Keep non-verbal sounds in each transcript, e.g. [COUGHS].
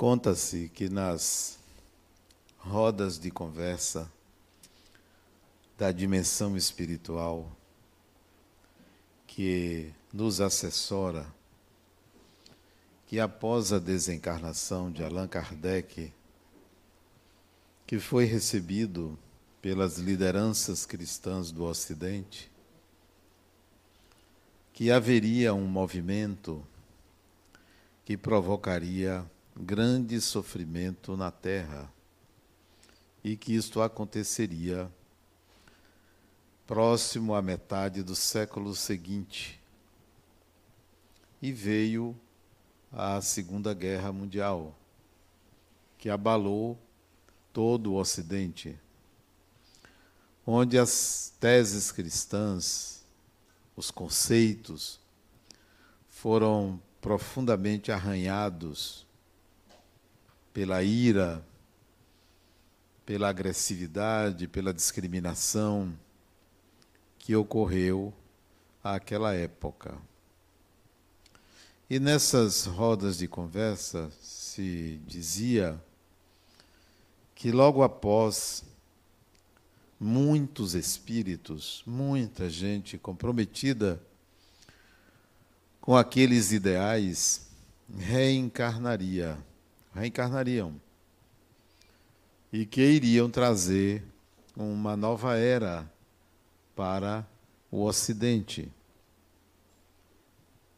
Conta-se que nas rodas de conversa da dimensão espiritual que nos assessora, que após a desencarnação de Allan Kardec, que foi recebido pelas lideranças cristãs do Ocidente, que haveria um movimento que provocaria grande sofrimento na terra e que isto aconteceria próximo à metade do século seguinte. E veio a Segunda Guerra Mundial, que abalou todo o Ocidente, onde as teses cristãs, os conceitos, foram profundamente arranhados pela ira, pela agressividade, pela discriminação que ocorreu àquela época. E nessas rodas de conversa se dizia que logo após muitos espíritos, muita gente comprometida com aqueles ideais, reencarnaria reencarnariam e que iriam trazer uma nova era para o Ocidente.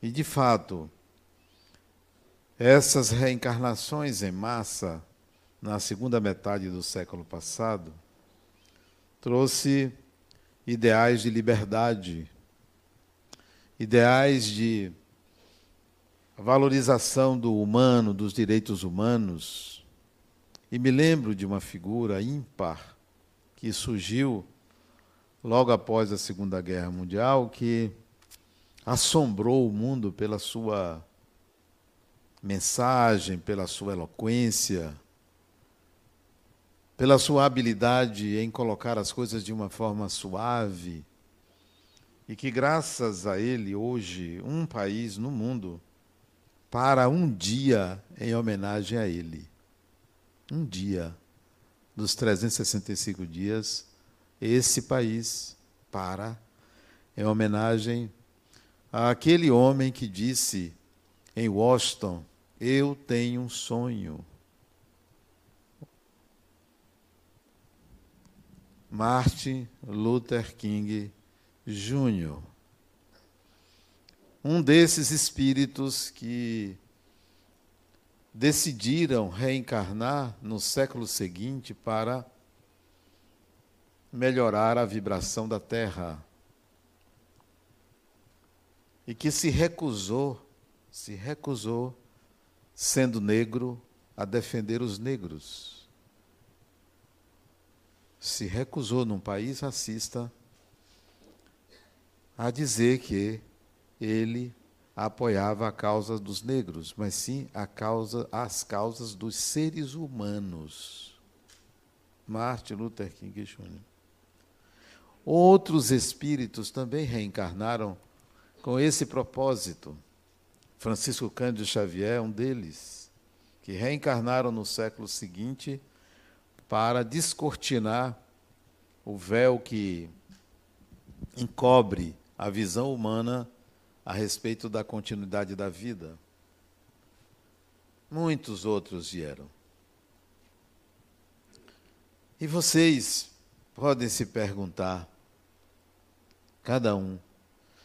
E de fato, essas reencarnações em massa na segunda metade do século passado trouxe ideais de liberdade, ideais de a valorização do humano, dos direitos humanos. E me lembro de uma figura ímpar que surgiu logo após a Segunda Guerra Mundial, que assombrou o mundo pela sua mensagem, pela sua eloquência, pela sua habilidade em colocar as coisas de uma forma suave, e que graças a ele hoje um país no mundo para um dia em homenagem a Ele. Um dia dos 365 dias, esse país para em homenagem àquele homem que disse em Washington: Eu tenho um sonho. Martin Luther King Jr um desses espíritos que decidiram reencarnar no século seguinte para melhorar a vibração da Terra. E que se recusou, se recusou, sendo negro, a defender os negros. Se recusou num país racista a dizer que ele apoiava a causa dos negros, mas sim a causa, as causas dos seres humanos. Martin Luther King Jr. Outros espíritos também reencarnaram com esse propósito. Francisco Cândido Xavier é um deles, que reencarnaram no século seguinte para descortinar o véu que encobre a visão humana a respeito da continuidade da vida. Muitos outros vieram. E vocês podem se perguntar, cada um,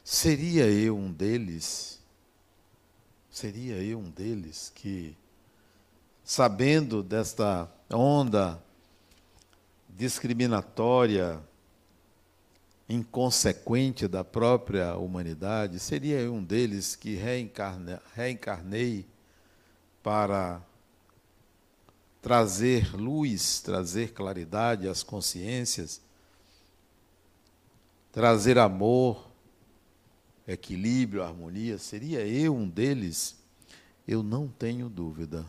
seria eu um deles? Seria eu um deles que, sabendo desta onda discriminatória, inconsequente da própria humanidade, seria um deles que reencarne, reencarnei para trazer luz, trazer claridade às consciências, trazer amor, equilíbrio, harmonia. Seria eu um deles? Eu não tenho dúvida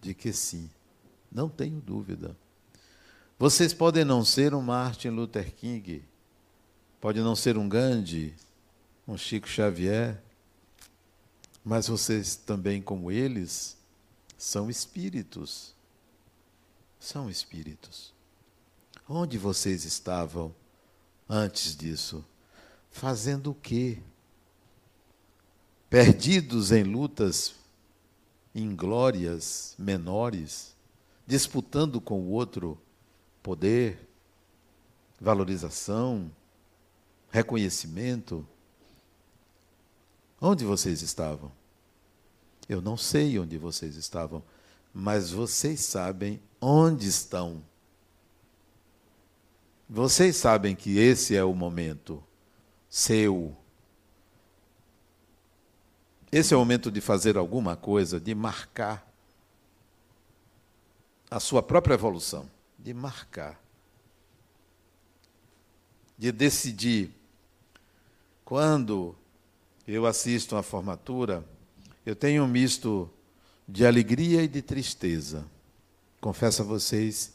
de que sim. Não tenho dúvida. Vocês podem não ser um Martin Luther King, Pode não ser um Gandhi, um Chico Xavier, mas vocês também, como eles, são espíritos. São espíritos. Onde vocês estavam antes disso? Fazendo o quê? Perdidos em lutas inglórias menores, disputando com o outro poder, valorização, reconhecimento. Onde vocês estavam? Eu não sei onde vocês estavam, mas vocês sabem onde estão. Vocês sabem que esse é o momento seu. Esse é o momento de fazer alguma coisa, de marcar a sua própria evolução, de marcar, de decidir. Quando eu assisto a formatura, eu tenho um misto de alegria e de tristeza. Confesso a vocês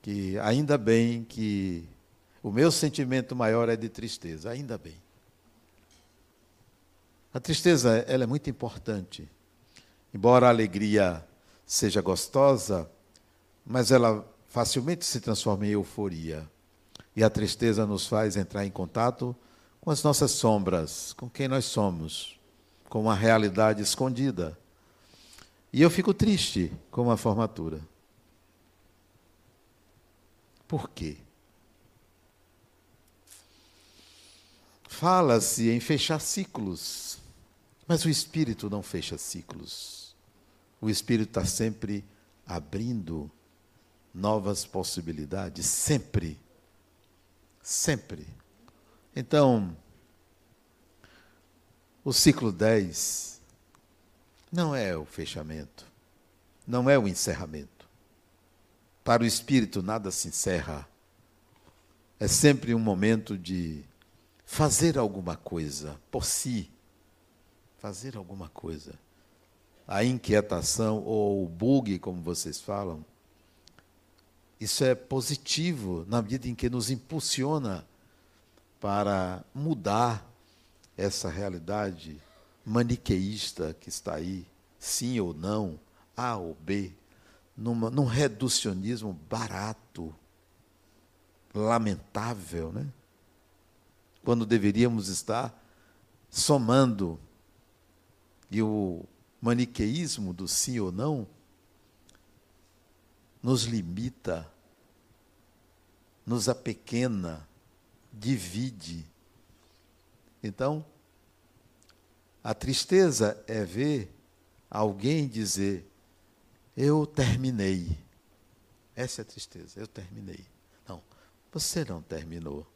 que ainda bem que o meu sentimento maior é de tristeza, ainda bem. A tristeza, ela é muito importante. Embora a alegria seja gostosa, mas ela facilmente se transforma em euforia. E a tristeza nos faz entrar em contato com as nossas sombras, com quem nós somos com uma realidade escondida. E eu fico triste com a formatura. Por quê? Fala-se em fechar ciclos, mas o Espírito não fecha ciclos. O Espírito está sempre abrindo novas possibilidades, sempre. Sempre. Então, o ciclo 10 não é o fechamento, não é o encerramento. Para o espírito, nada se encerra. É sempre um momento de fazer alguma coisa por si. Fazer alguma coisa. A inquietação ou o bug, como vocês falam, isso é positivo na medida em que nos impulsiona para mudar essa realidade maniqueísta que está aí, sim ou não, A ou B, numa, num reducionismo barato, lamentável, né? Quando deveríamos estar somando. E o maniqueísmo do sim ou não nos limita, nos apequena, divide então, a tristeza é ver alguém dizer: Eu terminei. Essa é a tristeza, eu terminei. Não, você não terminou.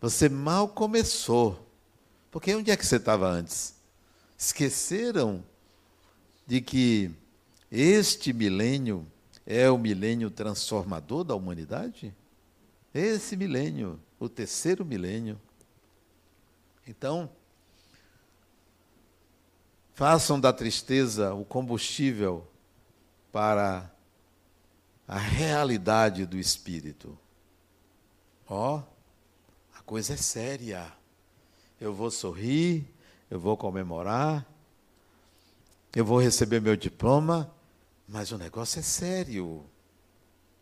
Você mal começou. Porque onde é que você estava antes? Esqueceram de que este milênio é o milênio transformador da humanidade? Esse milênio, o terceiro milênio. Então, façam da tristeza o combustível para a realidade do espírito. Ó, oh, a coisa é séria. Eu vou sorrir, eu vou comemorar, eu vou receber meu diploma, mas o negócio é sério.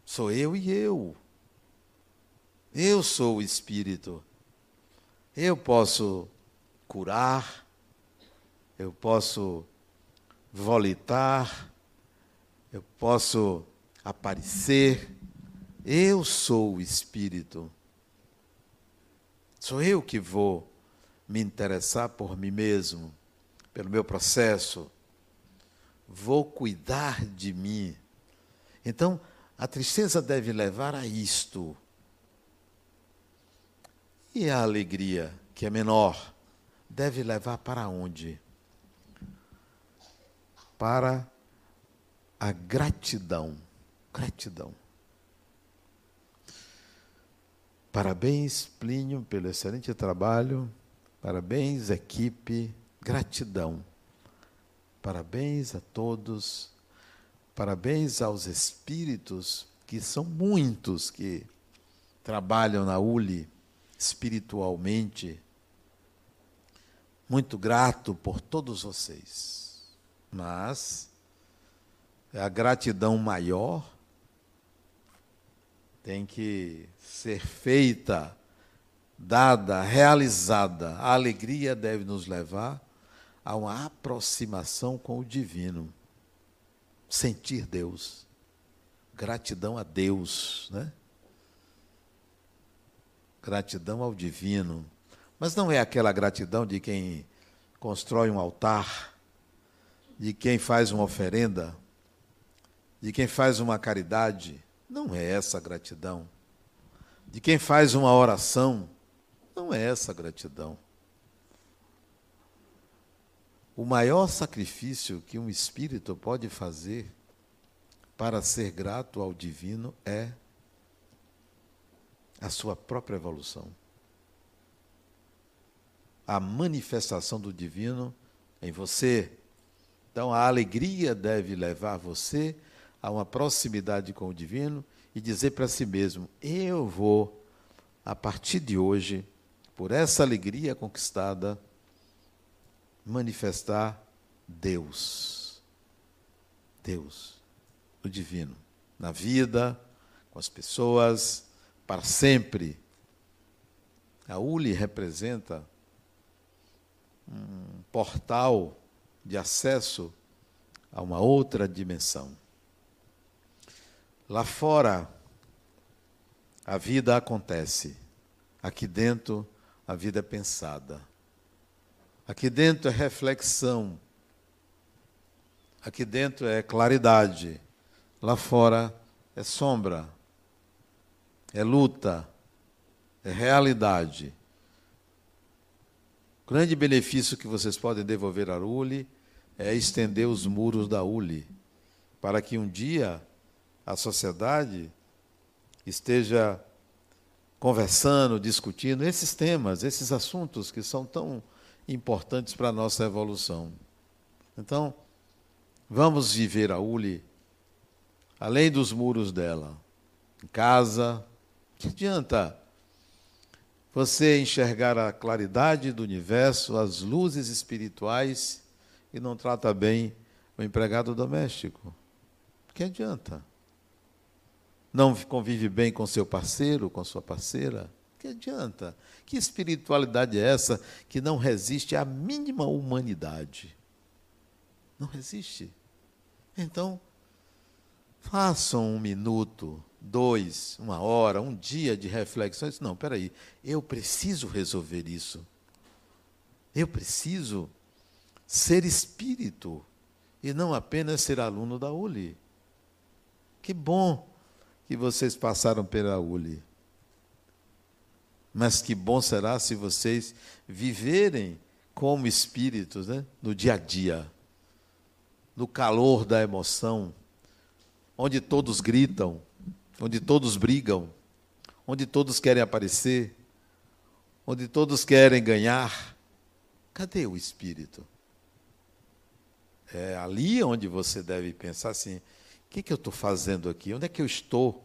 Sou eu e eu. Eu sou o espírito. Eu posso curar, eu posso volitar, eu posso aparecer. Eu sou o Espírito. Sou eu que vou me interessar por mim mesmo, pelo meu processo. Vou cuidar de mim. Então, a tristeza deve levar a isto e a alegria, que é menor, deve levar para onde? Para a gratidão. Gratidão. Parabéns, Plínio, pelo excelente trabalho. Parabéns, equipe. Gratidão. Parabéns a todos. Parabéns aos espíritos, que são muitos que trabalham na ULI espiritualmente. Muito grato por todos vocês. Mas é a gratidão maior, tem que ser feita, dada, realizada. A alegria deve nos levar a uma aproximação com o divino. Sentir Deus. Gratidão a Deus, né? Gratidão ao divino. Mas não é aquela gratidão de quem constrói um altar, de quem faz uma oferenda, de quem faz uma caridade. Não é essa gratidão. De quem faz uma oração. Não é essa gratidão. O maior sacrifício que um espírito pode fazer para ser grato ao divino é a sua própria evolução. A manifestação do divino em você. Então, a alegria deve levar você a uma proximidade com o divino e dizer para si mesmo: eu vou, a partir de hoje, por essa alegria conquistada, manifestar Deus. Deus, o divino, na vida, com as pessoas, para sempre. A ULI representa um portal de acesso a uma outra dimensão. Lá fora, a vida acontece. Aqui dentro, a vida é pensada. Aqui dentro é reflexão. Aqui dentro é claridade. Lá fora é sombra. É luta. É realidade. O grande benefício que vocês podem devolver à ULI é estender os muros da ULI, para que um dia a sociedade esteja conversando, discutindo esses temas, esses assuntos que são tão importantes para a nossa evolução. Então, vamos viver a ULI além dos muros dela, em casa. Que adianta você enxergar a claridade do universo, as luzes espirituais e não trata bem o empregado doméstico? Que adianta? Não convive bem com seu parceiro, com sua parceira? Que adianta? Que espiritualidade é essa que não resiste à mínima humanidade? Não resiste. Então, façam um minuto, dois, uma hora, um dia de reflexões. Não, peraí, eu preciso resolver isso. Eu preciso ser espírito e não apenas ser aluno da ULI. Que bom que vocês passaram pela ULI. Mas que bom será se vocês viverem como espíritos, né? no dia a dia, no calor da emoção, onde todos gritam, onde todos brigam, onde todos querem aparecer, onde todos querem ganhar. Cadê o espírito? É ali onde você deve pensar assim: o que, que eu estou fazendo aqui? Onde é que eu estou?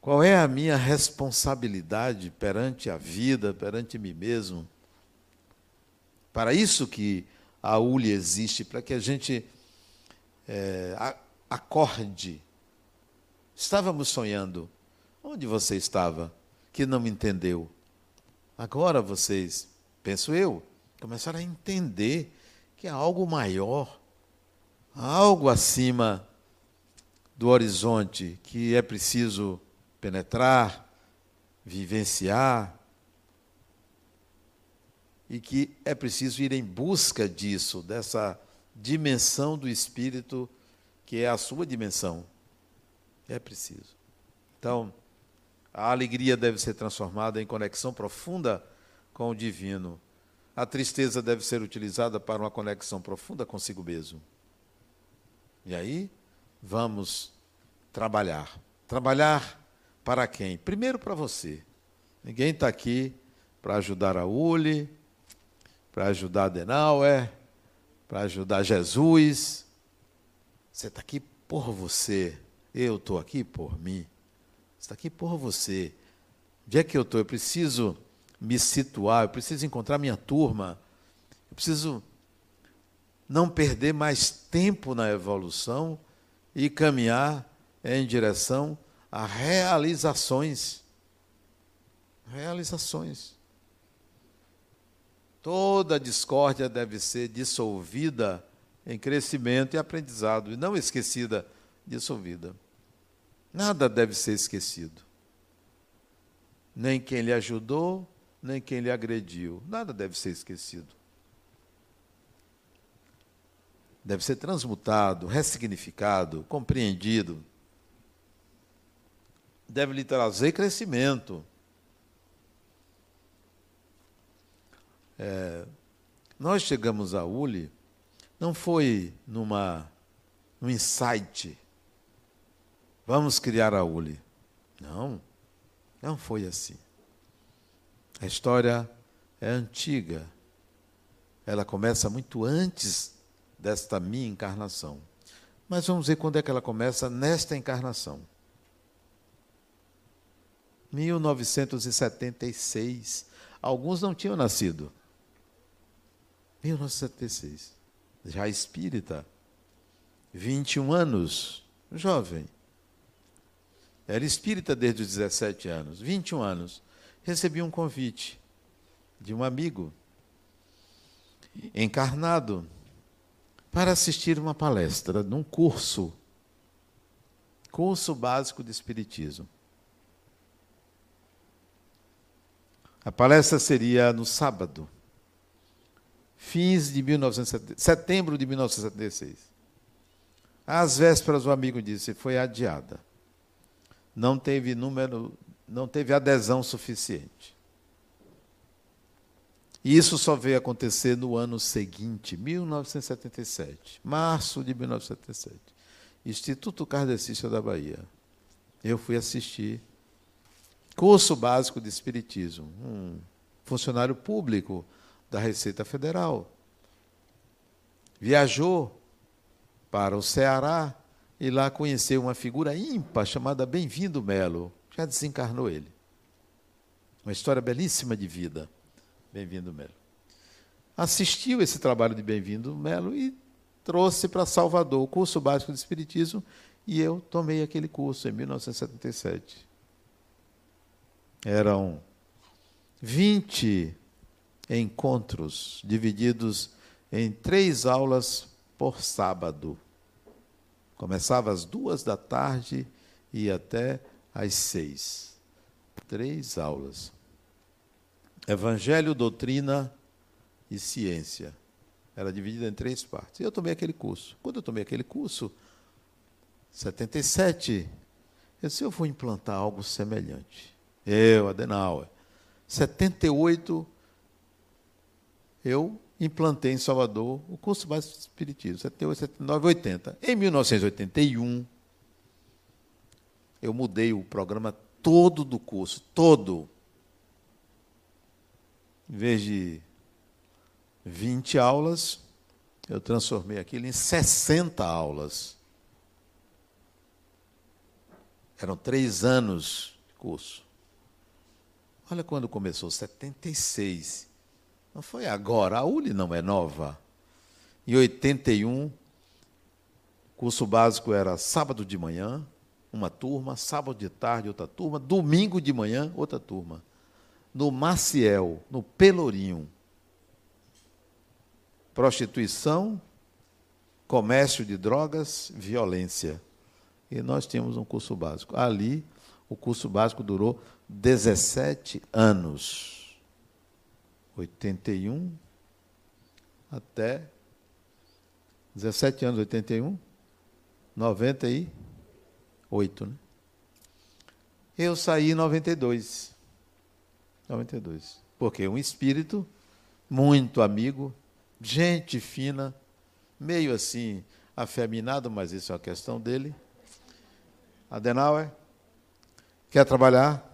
Qual é a minha responsabilidade perante a vida, perante mim mesmo? Para isso que a ULI existe, para que a gente é, acorde. Estávamos sonhando. Onde você estava que não entendeu? Agora vocês, penso eu, começaram a entender que há algo maior, algo acima do horizonte que é preciso penetrar, vivenciar, e que é preciso ir em busca disso, dessa dimensão do espírito que é a sua dimensão. É preciso. Então, a alegria deve ser transformada em conexão profunda com o divino. A tristeza deve ser utilizada para uma conexão profunda consigo mesmo. E aí, vamos trabalhar. Trabalhar para quem? Primeiro para você. Ninguém está aqui para ajudar a Uli, para ajudar a Denauer, para ajudar Jesus. Você está aqui por você. Eu estou aqui por mim. Você está aqui por você. Onde é que eu estou? Eu preciso me situar, eu preciso encontrar minha turma. Eu preciso não perder mais tempo na evolução e caminhar em direção a realizações. Realizações. Toda discórdia deve ser dissolvida em crescimento e aprendizado, e não esquecida, dissolvida. Nada deve ser esquecido. Nem quem lhe ajudou, nem quem lhe agrediu. Nada deve ser esquecido. Deve ser transmutado, ressignificado, compreendido. Deve lhe trazer crescimento. É, nós chegamos a Uli, não foi numa, num insight, vamos criar a Uli. Não, não foi assim. A história é antiga. Ela começa muito antes desta minha encarnação. Mas vamos ver quando é que ela começa nesta encarnação. 1976. Alguns não tinham nascido. 1976. Já espírita. 21 anos. Jovem. Era espírita desde os 17 anos. 21 anos. Recebi um convite de um amigo encarnado para assistir uma palestra num curso, curso básico de Espiritismo. A palestra seria no sábado, fins de 1970, setembro de 1976. Às vésperas, o amigo disse, foi adiada. Não teve número, não teve adesão suficiente. E isso só veio acontecer no ano seguinte, 1977, março de 1977. Instituto Kardecista da Bahia. Eu fui assistir curso básico de Espiritismo. Um funcionário público da Receita Federal. Viajou para o Ceará e lá conheceu uma figura ímpar chamada Bem-vindo Melo. Já desencarnou ele. Uma história belíssima de vida. Bem-vindo Melo. Assistiu esse trabalho de Bem-vindo Melo e trouxe para Salvador o curso básico de Espiritismo e eu tomei aquele curso em 1977. Eram 20 encontros divididos em três aulas por sábado. Começava às duas da tarde e até às seis. Três aulas. Evangelho, doutrina e ciência. Era dividida em três partes. E eu tomei aquele curso. Quando eu tomei aquele curso, 77, eu disse, eu vou implantar algo semelhante. Eu, Adenauer. 78, eu implantei em Salvador o curso básico de Espiritismo, 78, 79, 80. Em 1981, eu mudei o programa todo do curso, todo. Em vez de 20 aulas, eu transformei aquilo em 60 aulas. Eram três anos de curso. Olha quando começou, 76. Não foi agora, a ULI não é nova. Em 81, curso básico era sábado de manhã, uma turma, sábado de tarde, outra turma, domingo de manhã, outra turma. No Maciel, no Pelourinho. Prostituição, comércio de drogas, violência. E nós tínhamos um curso básico. Ali, o curso básico durou 17 anos. 81 até 17 anos, 81, 98, né? Eu saí em 92. 92. Porque um espírito muito amigo, gente fina, meio assim afeminado, mas isso é uma questão dele. Adenauer, quer trabalhar?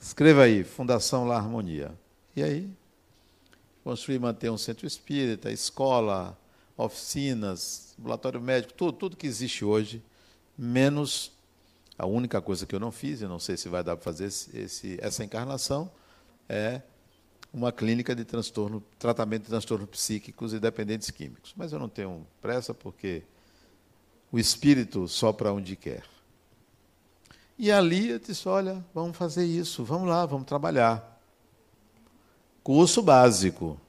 Escreva aí, Fundação La Harmonia. E aí, construir e manter um centro espírita, escola, oficinas, ambulatório médico, tudo, tudo que existe hoje, menos a única coisa que eu não fiz, eu não sei se vai dar para fazer esse, esse, essa encarnação, é uma clínica de transtorno, tratamento de transtornos psíquicos e dependentes químicos. Mas eu não tenho pressa porque o espírito sopra onde quer. E ali eu disse: olha, vamos fazer isso, vamos lá, vamos trabalhar. Curso básico.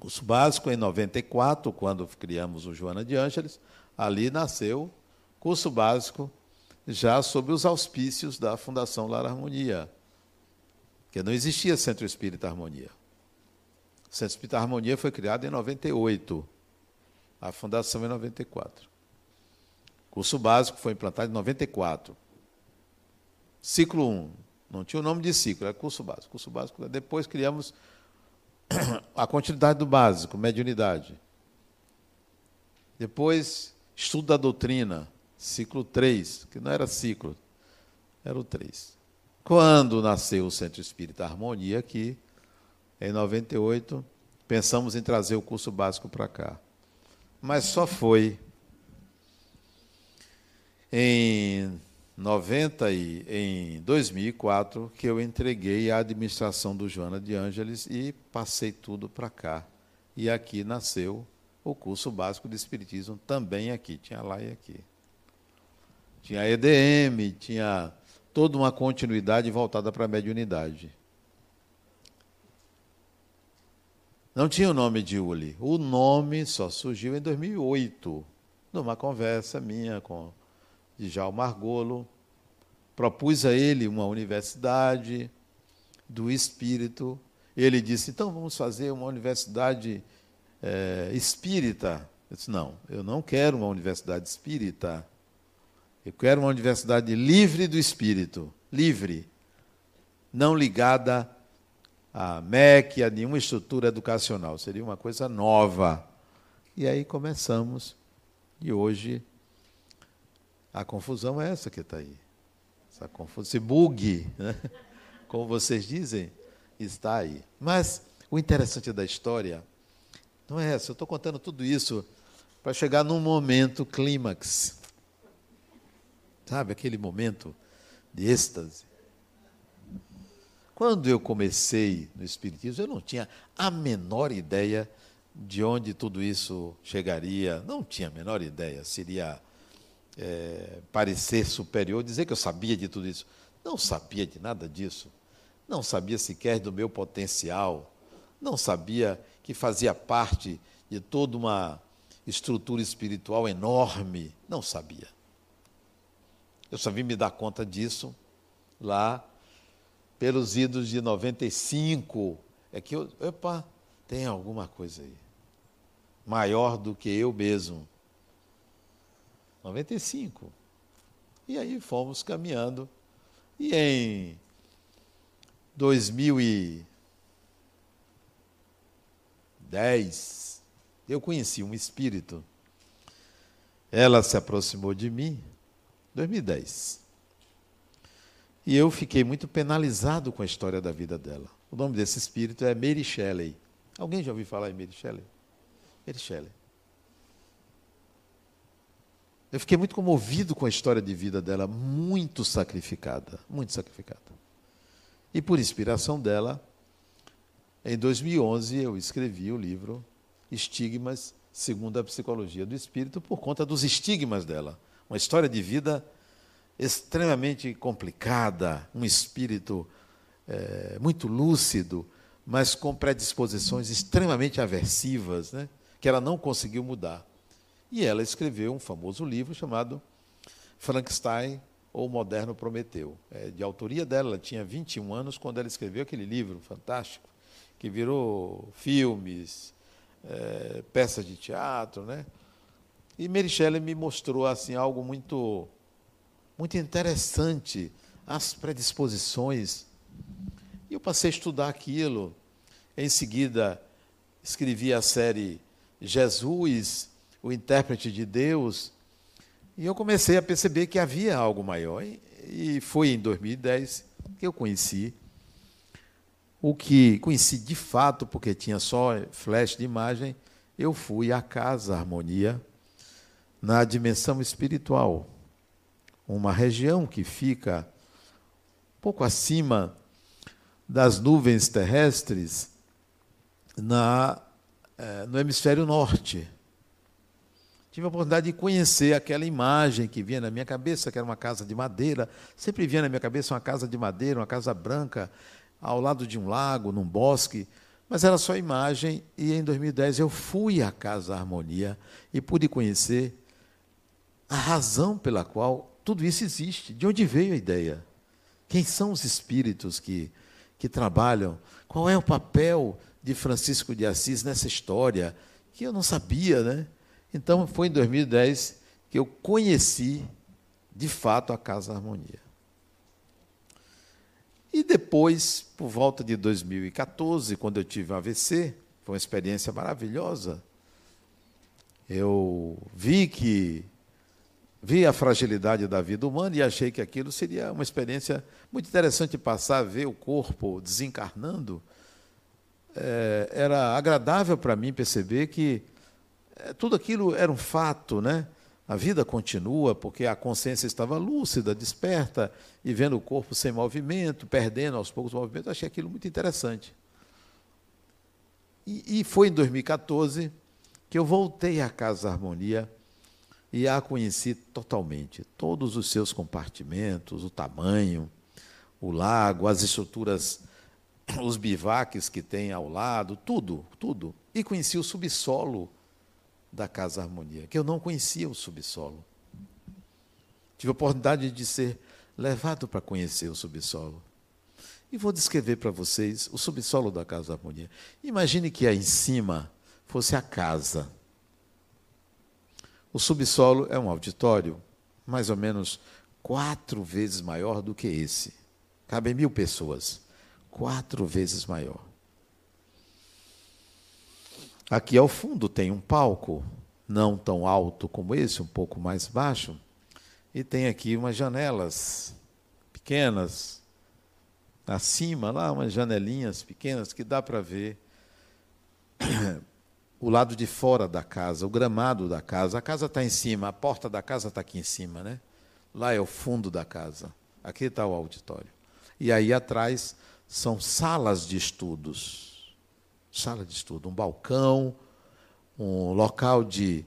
Curso básico em 94, quando criamos o Joana de Ângeles, ali nasceu curso básico já sob os auspícios da Fundação Lar Harmonia, que não existia Centro Espírita Harmonia. O Centro Espírita Harmonia foi criado em 98, a fundação em 94. O curso básico foi implantado em 94. Ciclo 1, não tinha o nome de ciclo, era curso básico. Curso básico, depois criamos [COUGHS] a continuidade do básico, mediunidade. Depois, estudo da doutrina, ciclo 3, que não era ciclo, era o 3. Quando nasceu o Centro Espírita Harmonia aqui, em 98, pensamos em trazer o curso básico para cá. Mas só foi em 90 e em 2004 que eu entreguei a administração do Joana de Ângeles e passei tudo para cá. E aqui nasceu o curso básico de espiritismo também aqui, tinha lá e aqui. Tinha EDM, tinha toda uma continuidade voltada para a mediunidade. Não tinha o nome de Uli. O nome só surgiu em 2008, numa conversa minha com Djalma Margolo. Propus a ele uma universidade do espírito. Ele disse: então vamos fazer uma universidade é, espírita. Eu disse: não, eu não quero uma universidade espírita. Eu quero uma universidade livre do espírito, livre, não ligada a MEC, a nenhuma estrutura educacional. Seria uma coisa nova. E aí começamos. E hoje a confusão é essa que está aí. Essa confusão, esse bug, né? [LAUGHS] como vocês dizem, está aí. Mas o interessante da história não é essa. Eu estou contando tudo isso para chegar num momento clímax. Sabe, aquele momento de êxtase. Quando eu comecei no Espiritismo, eu não tinha a menor ideia de onde tudo isso chegaria. Não tinha a menor ideia. Seria é, parecer superior, dizer que eu sabia de tudo isso. Não sabia de nada disso. Não sabia sequer do meu potencial. Não sabia que fazia parte de toda uma estrutura espiritual enorme. Não sabia. Eu só vim me dar conta disso lá pelos idos de 95. É que eu, opa, tem alguma coisa aí. Maior do que eu mesmo. 95. E aí fomos caminhando. E em 2010, eu conheci um espírito. Ela se aproximou de mim 2010. E eu fiquei muito penalizado com a história da vida dela. O nome desse espírito é Mary Shelley. Alguém já ouviu falar em Mary Shelley? Mary Shelley. Eu fiquei muito comovido com a história de vida dela, muito sacrificada, muito sacrificada. E por inspiração dela, em 2011 eu escrevi o livro Estigmas segundo a psicologia do espírito por conta dos estigmas dela uma história de vida extremamente complicada, um espírito é, muito lúcido, mas com predisposições extremamente aversivas, né, que ela não conseguiu mudar. E ela escreveu um famoso livro chamado Frankenstein ou Moderno Prometeu. É de autoria dela, ela tinha 21 anos quando ela escreveu aquele livro fantástico, que virou filmes, é, peças de teatro, né? E Merichelle me mostrou assim algo muito muito interessante, as predisposições. E eu passei a estudar aquilo. Em seguida, escrevi a série Jesus, o intérprete de Deus, e eu comecei a perceber que havia algo maior. E foi em 2010 que eu conheci o que conheci de fato, porque tinha só flash de imagem, eu fui à Casa Harmonia, na dimensão espiritual, uma região que fica um pouco acima das nuvens terrestres na, eh, no hemisfério norte. Tive a oportunidade de conhecer aquela imagem que vinha na minha cabeça, que era uma casa de madeira. Sempre vinha na minha cabeça uma casa de madeira, uma casa branca, ao lado de um lago, num bosque. Mas era só imagem, e em 2010 eu fui à Casa Harmonia e pude conhecer a razão pela qual tudo isso existe, de onde veio a ideia. Quem são os espíritos que, que trabalham? Qual é o papel de Francisco de Assis nessa história? Que eu não sabia, né? Então, foi em 2010 que eu conheci, de fato, a Casa Harmonia. E depois, por volta de 2014, quando eu tive um AVC, foi uma experiência maravilhosa. Eu vi que vi a fragilidade da vida humana e achei que aquilo seria uma experiência muito interessante passar, ver o corpo desencarnando. É, era agradável para mim perceber que tudo aquilo era um fato, né? A vida continua porque a consciência estava lúcida, desperta e vendo o corpo sem movimento, perdendo aos poucos o movimento. achei aquilo muito interessante. E, e foi em 2014 que eu voltei à Casa Harmonia e a conheci totalmente. Todos os seus compartimentos, o tamanho, o lago, as estruturas, os bivaques que tem ao lado, tudo, tudo. E conheci o subsolo da Casa Harmonia, que eu não conhecia o subsolo. Tive a oportunidade de ser levado para conhecer o subsolo. E vou descrever para vocês o subsolo da Casa Harmonia. Imagine que aí em cima fosse a casa. O subsolo é um auditório mais ou menos quatro vezes maior do que esse. Cabem mil pessoas. Quatro vezes maior. Aqui ao fundo tem um palco, não tão alto como esse, um pouco mais baixo, e tem aqui umas janelas pequenas, acima lá, umas janelinhas pequenas que dá para ver [COUGHS] o lado de fora da casa, o gramado da casa. A casa está em cima, a porta da casa está aqui em cima, né? Lá é o fundo da casa. Aqui está o auditório. E aí atrás são salas de estudos sala de estudo, um balcão, um local de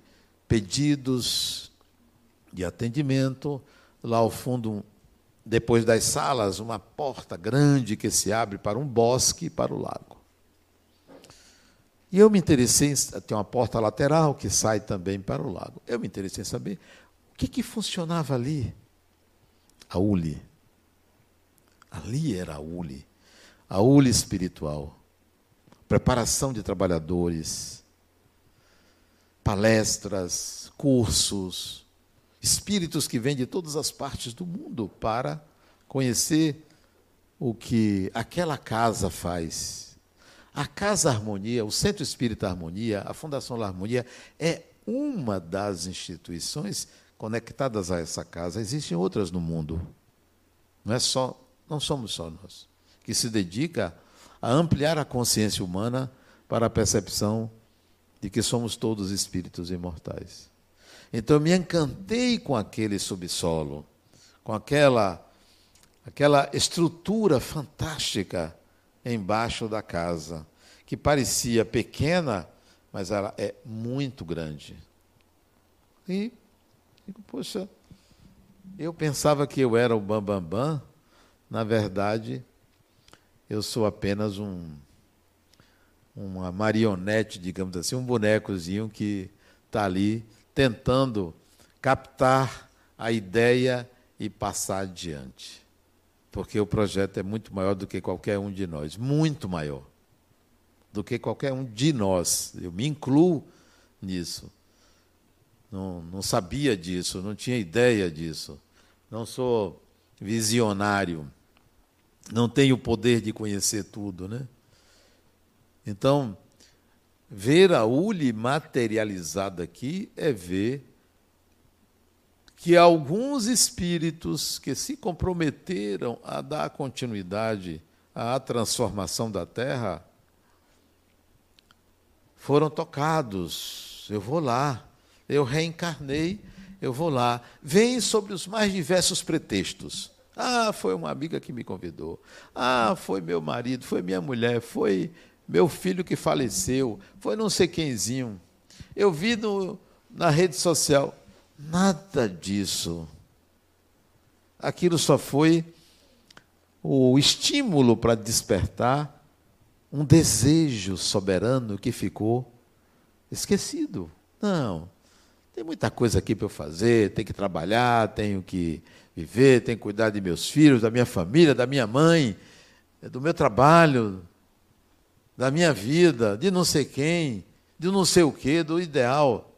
pedidos de atendimento, lá ao fundo, depois das salas, uma porta grande que se abre para um bosque e para o lago. E eu me interessei, em, tem uma porta lateral que sai também para o lago. Eu me interessei em saber o que, que funcionava ali. A ULI. Ali era a ULI. A ULI espiritual preparação de trabalhadores, palestras, cursos, espíritos que vêm de todas as partes do mundo para conhecer o que aquela casa faz. A Casa Harmonia, o Centro Espírita Harmonia, a Fundação La Harmonia é uma das instituições conectadas a essa casa. Existem outras no mundo. Não é só, não somos só nós, que se dedica a ampliar a consciência humana para a percepção de que somos todos espíritos imortais. Então eu me encantei com aquele subsolo, com aquela aquela estrutura fantástica embaixo da casa, que parecia pequena, mas ela é muito grande. E digo, poxa, eu pensava que eu era o bambambam, bam, bam, na verdade, eu sou apenas um uma marionete, digamos assim, um bonecozinho que está ali tentando captar a ideia e passar adiante. Porque o projeto é muito maior do que qualquer um de nós muito maior do que qualquer um de nós. Eu me incluo nisso. Não, não sabia disso, não tinha ideia disso. Não sou visionário não tem o poder de conhecer tudo, né? Então, ver a ULI materializada aqui é ver que alguns espíritos que se comprometeram a dar continuidade à transformação da Terra foram tocados. Eu vou lá, eu reencarnei, eu vou lá. Vem sobre os mais diversos pretextos Ah, foi uma amiga que me convidou. Ah, foi meu marido, foi minha mulher, foi meu filho que faleceu, foi não sei quemzinho. Eu vi no, na rede social. Nada disso. Aquilo só foi o estímulo para despertar um desejo soberano que ficou esquecido. Não, tem muita coisa aqui para eu fazer, tenho que trabalhar, tenho que viver, tenho que cuidar de meus filhos, da minha família, da minha mãe, do meu trabalho, da minha vida, de não sei quem, de não sei o quê, do ideal.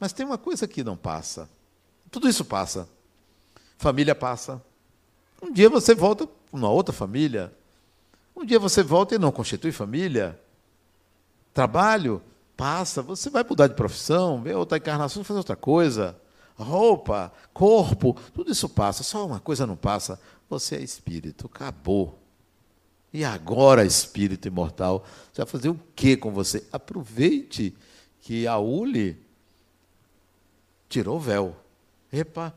Mas tem uma coisa que não passa. Tudo isso passa. Família passa. Um dia você volta para uma outra família. Um dia você volta e não constitui família. Trabalho passa. Você vai mudar de profissão, ver outra encarnação, fazer outra coisa. Roupa, corpo, tudo isso passa. Só uma coisa não passa. Você é espírito. Acabou. E agora, espírito imortal, você vai fazer o que com você? Aproveite que a Uli tirou o véu. Epa,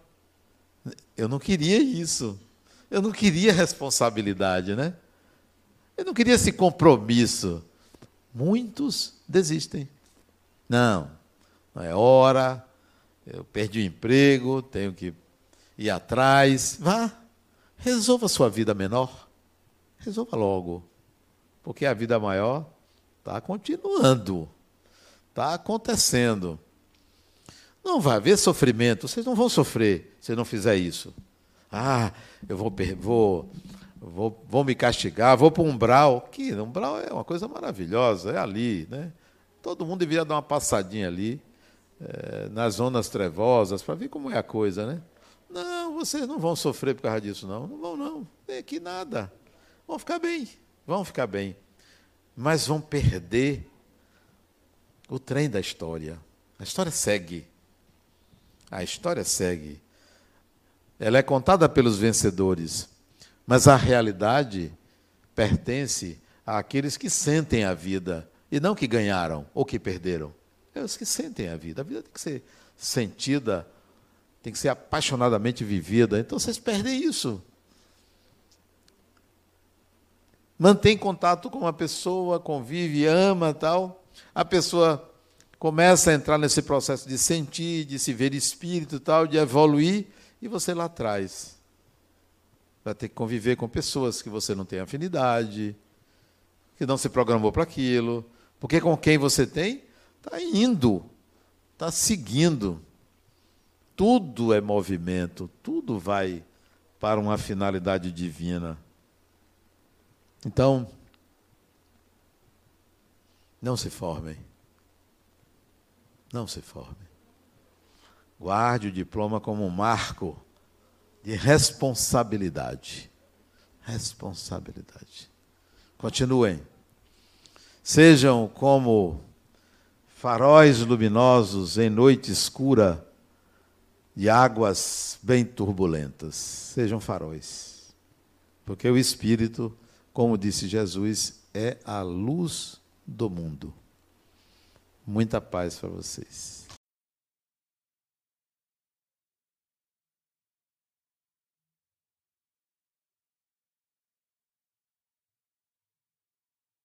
eu não queria isso. Eu não queria responsabilidade, né? Eu não queria esse compromisso. Muitos desistem. Não, não é hora, eu perdi o emprego, tenho que ir atrás. Vá, resolva a sua vida menor. Resolva logo. Porque a vida maior está continuando, está acontecendo. Não vai haver sofrimento, vocês não vão sofrer se não fizer isso. Ah, eu vou, vou, vou, vou me castigar, vou para o umbral. Que umbral é uma coisa maravilhosa, é ali, né? Todo mundo deveria dar uma passadinha ali, é, nas zonas trevosas, para ver como é a coisa, né? Não, vocês não vão sofrer por causa disso, não. Não vão, não. Tem aqui nada. Vão ficar bem, vão ficar bem. Mas vão perder o trem da história. A história segue. A história segue. Ela é contada pelos vencedores, mas a realidade pertence àqueles que sentem a vida e não que ganharam ou que perderam. É os que sentem a vida. A vida tem que ser sentida, tem que ser apaixonadamente vivida. Então vocês perdem isso. Mantém contato com uma pessoa, convive, ama tal. A pessoa começa a entrar nesse processo de sentir, de se ver espírito tal, de evoluir, e você lá atrás vai ter que conviver com pessoas que você não tem afinidade, que não se programou para aquilo, porque com quem você tem, está indo, está seguindo. Tudo é movimento, tudo vai para uma finalidade divina. Então, não se formem. Não se forme. Guarde o diploma como um marco de responsabilidade. Responsabilidade. Continuem. Sejam como faróis luminosos em noite escura e águas bem turbulentas. Sejam faróis. Porque o Espírito, como disse Jesus, é a luz do mundo. Muita paz para vocês.